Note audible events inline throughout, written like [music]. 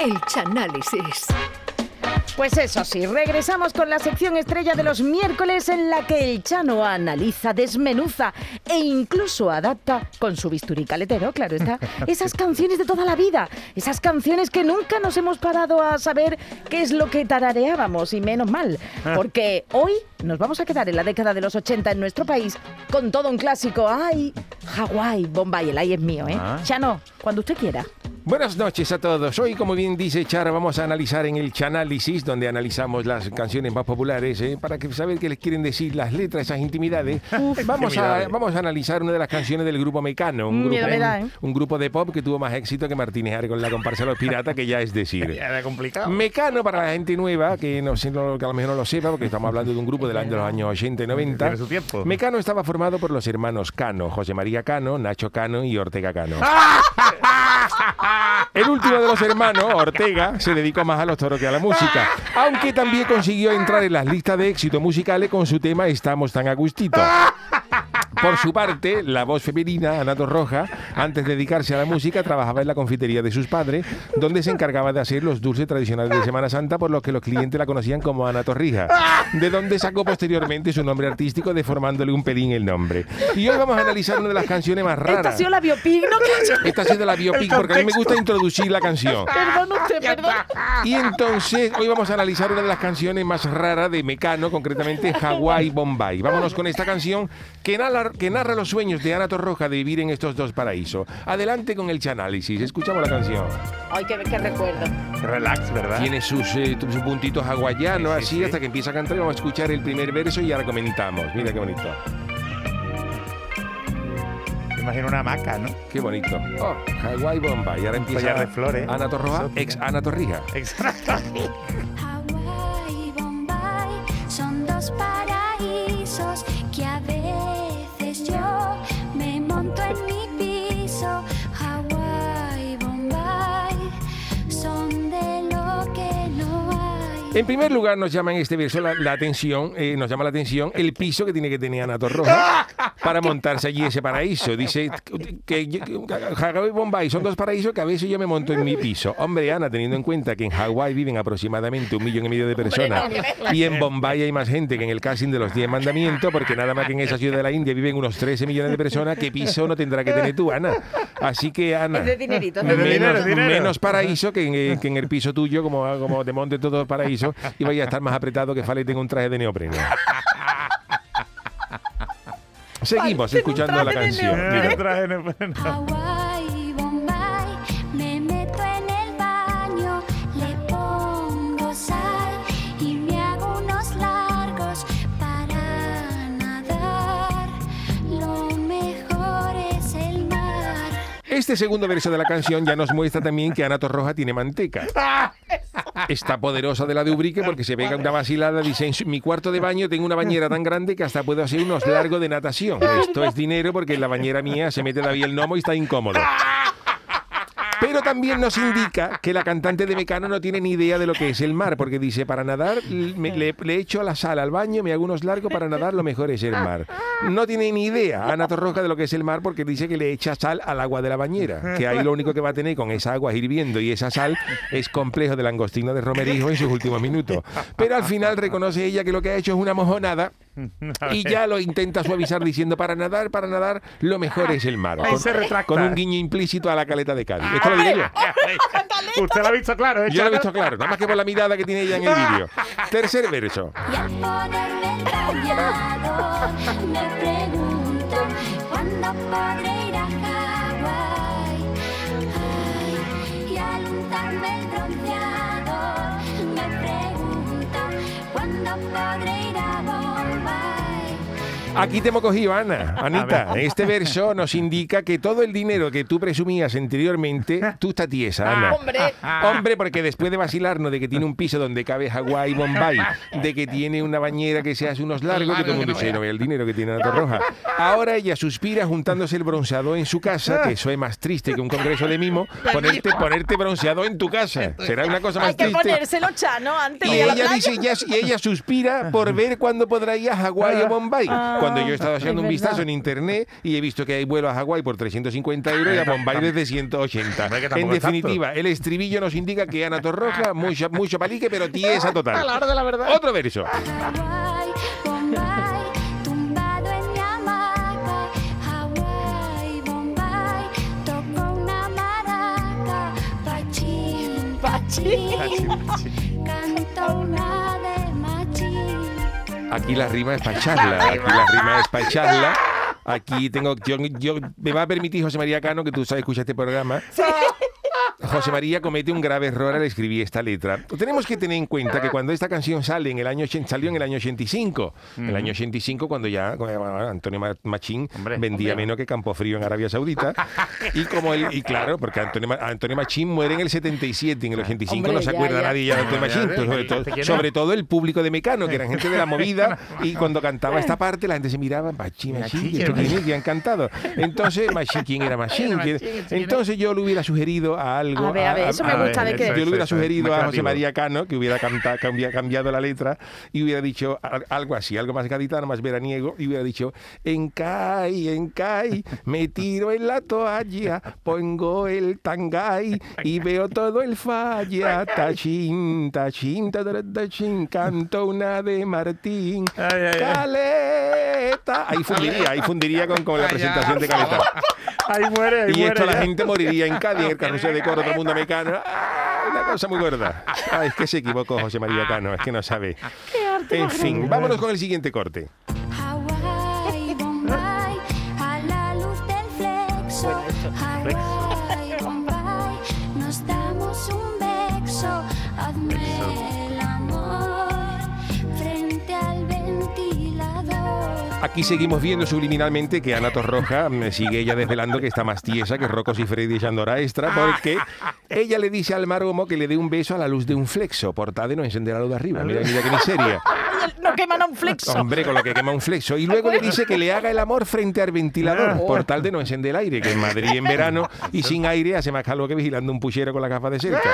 El Chanálisis. Pues eso sí, regresamos con la sección estrella de los miércoles en la que el Chano analiza, desmenuza e incluso adapta, con su bisturí caletero, claro está, [laughs] esas canciones de toda la vida, esas canciones que nunca nos hemos parado a saber qué es lo que tarareábamos, y menos mal, porque hoy nos vamos a quedar en la década de los 80 en nuestro país con todo un clásico. ¡Ay! Hawái, Bombay, el ay es mío, ¿eh? Ah. Chano, cuando usted quiera. Buenas noches a todos. Hoy, como bien dice Chara, vamos a analizar en el Chanálisis, donde analizamos las canciones más populares, ¿eh? para que saber qué les quieren decir las letras, esas intimidades. vamos, a, vamos a analizar una de las canciones del grupo Mecano, un, Mm, grupo, da, ¿eh? un grupo de pop que tuvo más éxito que Martínez Are con la comparsa de los piratas, que ya es decir. [laughs] Ya era complicado. Mecano, para la gente nueva, que, no, que a lo mejor no lo sepa, porque estamos hablando de un grupo del año de los años 80 y 90. Tiene su tiempo. Mecano estaba formado por los hermanos Cano, José María Cano, Nacho Cano y Ortega Cano. El último de los hermanos, Ortega, se dedicó más a los toros que a la música, aunque también consiguió entrar en las listas de éxito musicales con su tema Estamos tan a gustito. Por su parte, la voz femenina, Ana Torroja, antes de dedicarse a la música, trabajaba en la confitería de sus padres, donde se encargaba de hacer los dulces tradicionales de Semana Santa, por los que los clientes la conocían como Ana Torrija, de donde sacó posteriormente su nombre artístico, deformándole un pelín el nombre. Y hoy vamos a analizar una de las canciones más Esta ha raras. sido la biopic, ¿no? Que- Esta ha sido la biopic, porque a mí me gusta introducir la canción. Perdón usted, perdón. Y entonces hoy vamos a analizar una de las canciones más raras de Mecano, concretamente Hawaii Bombay. Vámonos con esta canción que narra, que narra los sueños de Ana Torroja de vivir en estos dos paraísos. Adelante con el chanálisis, escuchamos la canción. Ay, qué, qué recuerdo. Relax, ¿verdad? Tiene sus, eh, tus puntitos hawaianos, Sí, sí, así sí. hasta que empieza a cantar vamos a escuchar el primer verso y ahora comentamos. Mira qué bonito, Me imagino una hamaca, ¿no? qué bonito. Oh, Hawaii Bombay. Y ahora empieza collar de flores. Ana Torroja, ex Ana Torrija. Exacto. Hawái y Bombay son dos paraísos que a veces yo me monto en mi En primer lugar, nos llama en este verso la, atención, eh, nos llama la atención el piso que tiene que tener Ana Torroja para montarse allí ese paraíso. Dice que Hawái y Bombay son dos paraísos que a veces yo me monto en mi piso. Hombre, Ana, teniendo en cuenta que en Hawái viven aproximadamente un millón y medio de personas y en Bombay hay más gente que en el casting de los 10 mandamientos, porque nada más que en esa ciudad de la India viven unos 13 millones de personas, ¿qué piso no tendrá que tener tú, Ana? Así que, Ana... Es de dinerito. de. Menos, dinero, dinero. menos paraíso que en, eh, que en el piso tuyo, como, como te monte todo el paraíso, y vaya a estar más apretado que Fale tenga un traje de neopreno. Seguimos escuchando la canción. neopreno. Mira. Traje de- Hawái y Bombay, me meto en el baño, le pongo sal y me hago unos largos para nadar. Lo mejor es el mar. Este segundo verso de la canción ya nos muestra también que Ana Torroja tiene manteca. Está poderosa de la de Ubrique porque se pega una vacilada. Dice, en mi cuarto de baño tengo una bañera tan grande que hasta puedo hacer unos largos de natación. Esto es dinero porque en la bañera mía se mete David el gnomo y está incómodo. Pero también nos indica que la cantante de Mecano no tiene ni idea de lo que es el mar, porque dice, para nadar me- le, le echo la sal al baño, me hago unos largos, para nadar lo mejor es el mar. No tiene ni idea Ana Torroja de lo que es el mar porque dice que le echa sal al agua de la bañera, que ahí lo único que va a tener con esa agua hirviendo y esa sal es complejo de langostino de Romerijo en sus últimos minutos. Pero al final reconoce ella que lo que ha hecho es una mojonada [laughs] y ya lo intenta suavizar diciendo, para nadar, para nadar, lo mejor es el mar. Ahí Con- se retracta. con un guiño implícito a la caleta de Cádiz. Esto lo digo yo. Usted lo ha visto claro, ¿eh? Yo lo he visto claro, nada más que por la mirada que tiene ella en el vídeo. Tercer verso. Y al ponerme el bañador, me pregunto cuándo podré Aquí te hemos cogido, Ana. [laughs] Anita, este verso nos indica que todo el dinero que tú presumías anteriormente, tú estás tiesa, Ana. Hombre. [laughs] Hombre, porque después de vacilarnos de que tiene un piso donde cabe Hawái y Bombay, de que tiene una bañera que se hace unos largos, que todo el mundo dice, no ve el dinero que tiene Ana Torroja. Ahora ella suspira juntándose el bronceado en su casa, que eso es más triste que un congreso de mimo, [laughs] ponerte, ponerte bronceado en tu casa. Será una cosa más Hay que triste. ponérselo, Chano, antes Y de ir a la ella playa. dice, ya- y ella suspira por ver cuándo podrá ir a Hawái o Bombay. Ah. Cuando yo he estado haciendo Es un vistazo en internet y he visto que hay vuelos a Hawái por 350 euros y a Bombay desde 180. Hombre, que En definitiva, el estribillo nos indica que Ana Torroja, [laughs] mucho, mucho palique, pero tiesa total. la hora de la verdad. Otro verso. Hawái, Bombay, Aquí la rima es para echarla. Aquí la rima es para echarla. Aquí tengo. Yo, yo- me va a permitir, José María Cano, que tú sabes escuchar este programa. José María comete un grave error al escribir esta letra. Tenemos que tener en cuenta que cuando esta canción sale en el año 80, salió en el año 85, en el año 85 cuando ya bueno, Antonio Ma- Machín Hombre, vendía hombre. menos que Campofrío en Arabia Saudita y como él y claro, porque Antonio, Antonio Machín muere en el 77, en el 85 Hombre, no se ya, acuerda ya. nadie ya de Antonio Ya, Machín, ya, pues, sobre, ya, todo, sobre todo el público de Mecano, que eran gente de la movida [laughs] y cuando cantaba esta parte la gente se miraba, Machín, Machín, ¿esto quién es? Que han cantado. Entonces, [laughs] Machín, ¿quién era Machín? Machín, ¿Quién- ¿quién era? Entonces yo le hubiera sugerido a algo. A ver, a ver, eso me a gusta ver, de eso qué. Yo le hubiera sugerido a José. María Cano que hubiera canta- cambia- cambiado la letra y hubiera dicho al- algo así, algo más gaditano, más veraniego, y hubiera dicho, en Cai, en Cai, me tiro en la toalla, pongo el tangay y veo todo el falla, tachín, tachín, tachín, canto una de Martín. Caleta. Ahí fundiría, ahí fundiría con, con la presentación de Caleta. [laughs] Ahí muere, ahí Y muere. esto la ya. gente moriría en Cádiz, en el carrusel de coro, todo el mundo mecano. ¡Ah! Una cosa muy gorda. Ah, es que se equivocó José María Cano, es que no sabe. En fin, vámonos con el siguiente corte. Aquí seguimos viendo subliminalmente que Ana Torroja mm, sigue ella desvelando que está más tiesa que Rocos y Freddy y Sandora Extra, porque ella le dice al maromo que le dé un beso a la luz de un flexo, por tal de no encender la luz de arriba. Mira, mira qué miseria. No queman a un flexo. Hombre, con lo que quema un flexo. Y luego le dice que le haga el amor frente al ventilador, por tal de no encender el aire, que en Madrid en verano y sin aire hace más calor que vigilando un puchero con la gafa de cerca.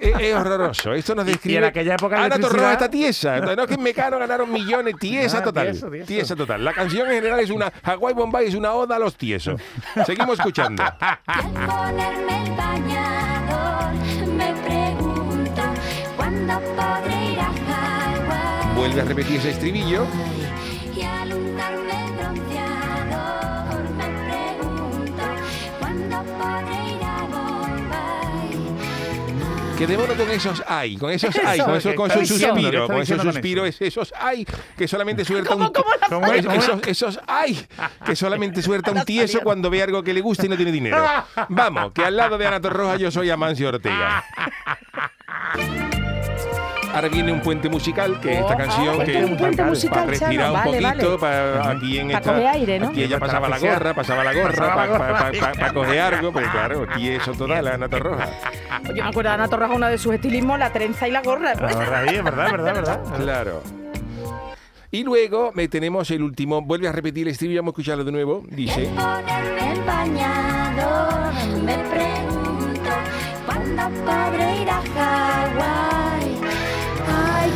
Es, es horroroso. Esto nos Y- y describe. en aquella época Ana Torroja está tiesa. No es que en Mecano ganaron millones. Tiesa Ah, total. tieso, tieso. Tiesa total. La canción en general es una. Hawaii Bombay es una oda a los tiesos. Seguimos escuchando. Ponerme el bañador, me pregunto cuándo podré Hawái. Vuelve a repetir ese estribillo. Bombay. Quedémonos con esos ay, con esos [laughs] ay, con esos, con ¿qué esos está diciendo? ¿Qué suspiros, está con esos suspiros, es- esos ay, que solamente [laughs] suelta un. ¿Cómo la ¿Cómo es? Es- Esos, esos ay, que solamente suelta un [laughs] tieso cuando ve algo que le gusta y no tiene dinero. Vamos, que al lado de Ana Torroja yo soy Amancio Ortega. Ahora viene un puente musical, que es esta Oh, canción ah, que un puente para musical, respirar Chano, un vale, poquito, vale. para aquí en esta, coger aire, ¿no? aquí ella pasaba la gorra, pasaba la gorra, para gorra. coger algo, porque claro, aquí eso total, la Ana Torroja. Yo me acuerdo de Ana Torroja, uno de sus estilismos, la trenza y la gorra. La sí, es verdad, verdad, verdad. Claro. Y luego me tenemos el último, vuelve a repetir el estribillo, vamos a escucharlo de nuevo. Dice, Ponerme el bañador, me pregunto cuándo podré ir a Hawái.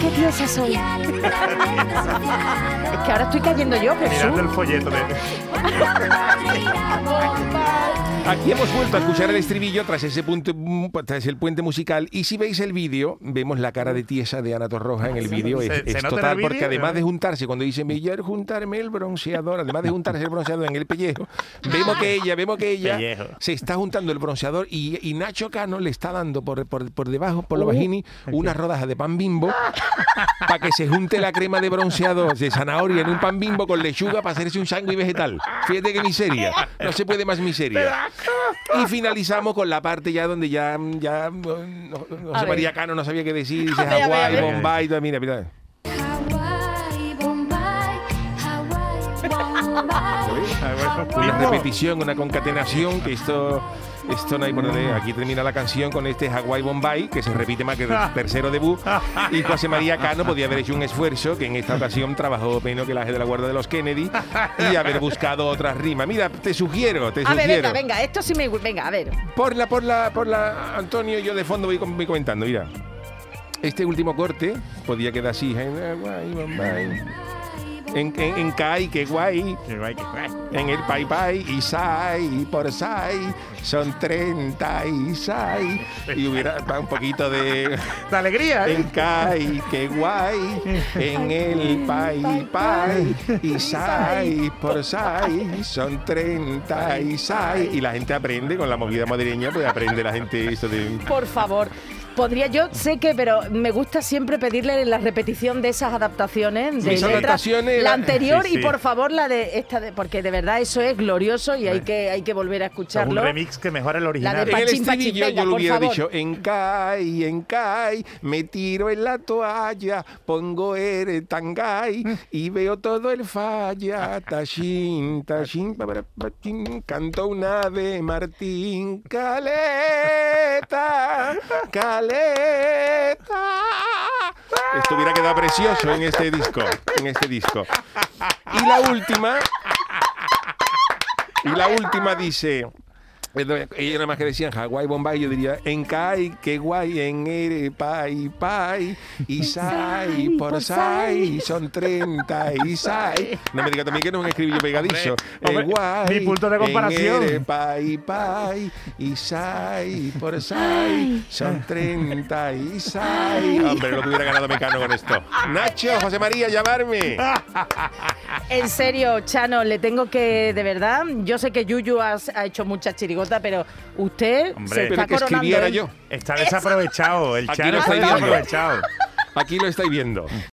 Qué tiesa soy. Es [laughs] que ahora estoy cayendo yo, Mirando Jesús. el folleto de... [laughs] aquí hemos vuelto a escuchar el estribillo tras ese punto, tras el puente musical. Y si veis el vídeo, vemos la cara de tiesa de Ana Torroja en el vídeo. ¿Se- Es, total, porque además de juntarse, cuando dice, quiero juntarme el bronceador, además de juntarse el bronceador en el pellejo, vemos que ella, vemos que ella Pellejo. se está juntando el bronceador y, y Nacho Cano le está dando por, por, por debajo, por lo bajini, una rodaja de pan bimbo para que se junte la crema de bronceador de zanahoria en un pan bimbo con lechuga para hacerse un sándwich vegetal. Fíjate qué miseria. No se puede más miseria. Y finalizamos con la parte ya donde ya, ya no- no- ver. María Cano no sabía qué decir. Dice [laughs] Hawái. Bombay, todo, mira, mira. Una repetición, una concatenación, que esto, esto no hay por dónde. Aquí termina la canción con este Hawaii Bombay, que se repite más que el [laughs] tercero debut. Y José María Cano podía haber hecho un esfuerzo, que en esta ocasión trabajó menos que la de la Guardia de los Kennedy, y haber buscado otras rimas. Mira, te sugiero, te A ver, sugiero. venga, venga, esto sí me. Venga, a ver. Por la, por la, por la, Antonio, yo de fondo voy comentando, mira. Este último corte podía quedar así. Hawaii Bombay. En, en, en Kai, qué guay. Qué guay, qué guay. En el Pai Pai y Sai por Sai son 30 y Sai. Y hubiera un poquito de. ¡De alegría! ¿eh? En Kai, qué guay. En el Pai Pai y Sai por Sai son 30 y Sai. Y la gente aprende con la movida madrileña, pues aprende la gente esto de. Por favor. Podría, yo sé que, pero me gusta siempre pedirle la repetición de esas adaptaciones de letras. adaptaciones, la anterior Sí, [laughs] sí. y por favor la de esta, de- porque de verdad eso es glorioso y hay que, hay que volver a Es un escucharlo. remix que mejora el original. La de Pachín, pachín, estribillo venga, yo lo hubiera favor. dicho en Kai, en Kai, me tiro en la toalla, pongo el tangay y veo todo el falla, tashin, tashin, canto una de Martín Caleta, Caleta. Esto hubiera quedado precioso en este disco, en este disco. Y la última, y la última dice, ellos nada más que decían Hawái, Bombay, yo diría en Kai, que guay, en Ere, Pai, Pai, y [laughs] Sai, por Sai, son 30 y [laughs] Sai. No me diga también que no es un estribillo pegadizo. Hombre, Eh, guay, mi punto de comparación. En Ere, Pai, Pai, y Sai, por Sai, son [laughs] 30 y Sai. Hombre, lo que hubiera ganado Mecano con esto. Nacho, José María, llamarme. En serio, Chano, le tengo que, de verdad, yo sé que Yuyu has- ha hecho mucha chirigota, pero usted Hombre. se está Pero que coronando. escribiera yo. Está desaprovechado. El Aquí Chano lo está estoy viendo. desaprovechado. Aquí lo estáis viendo.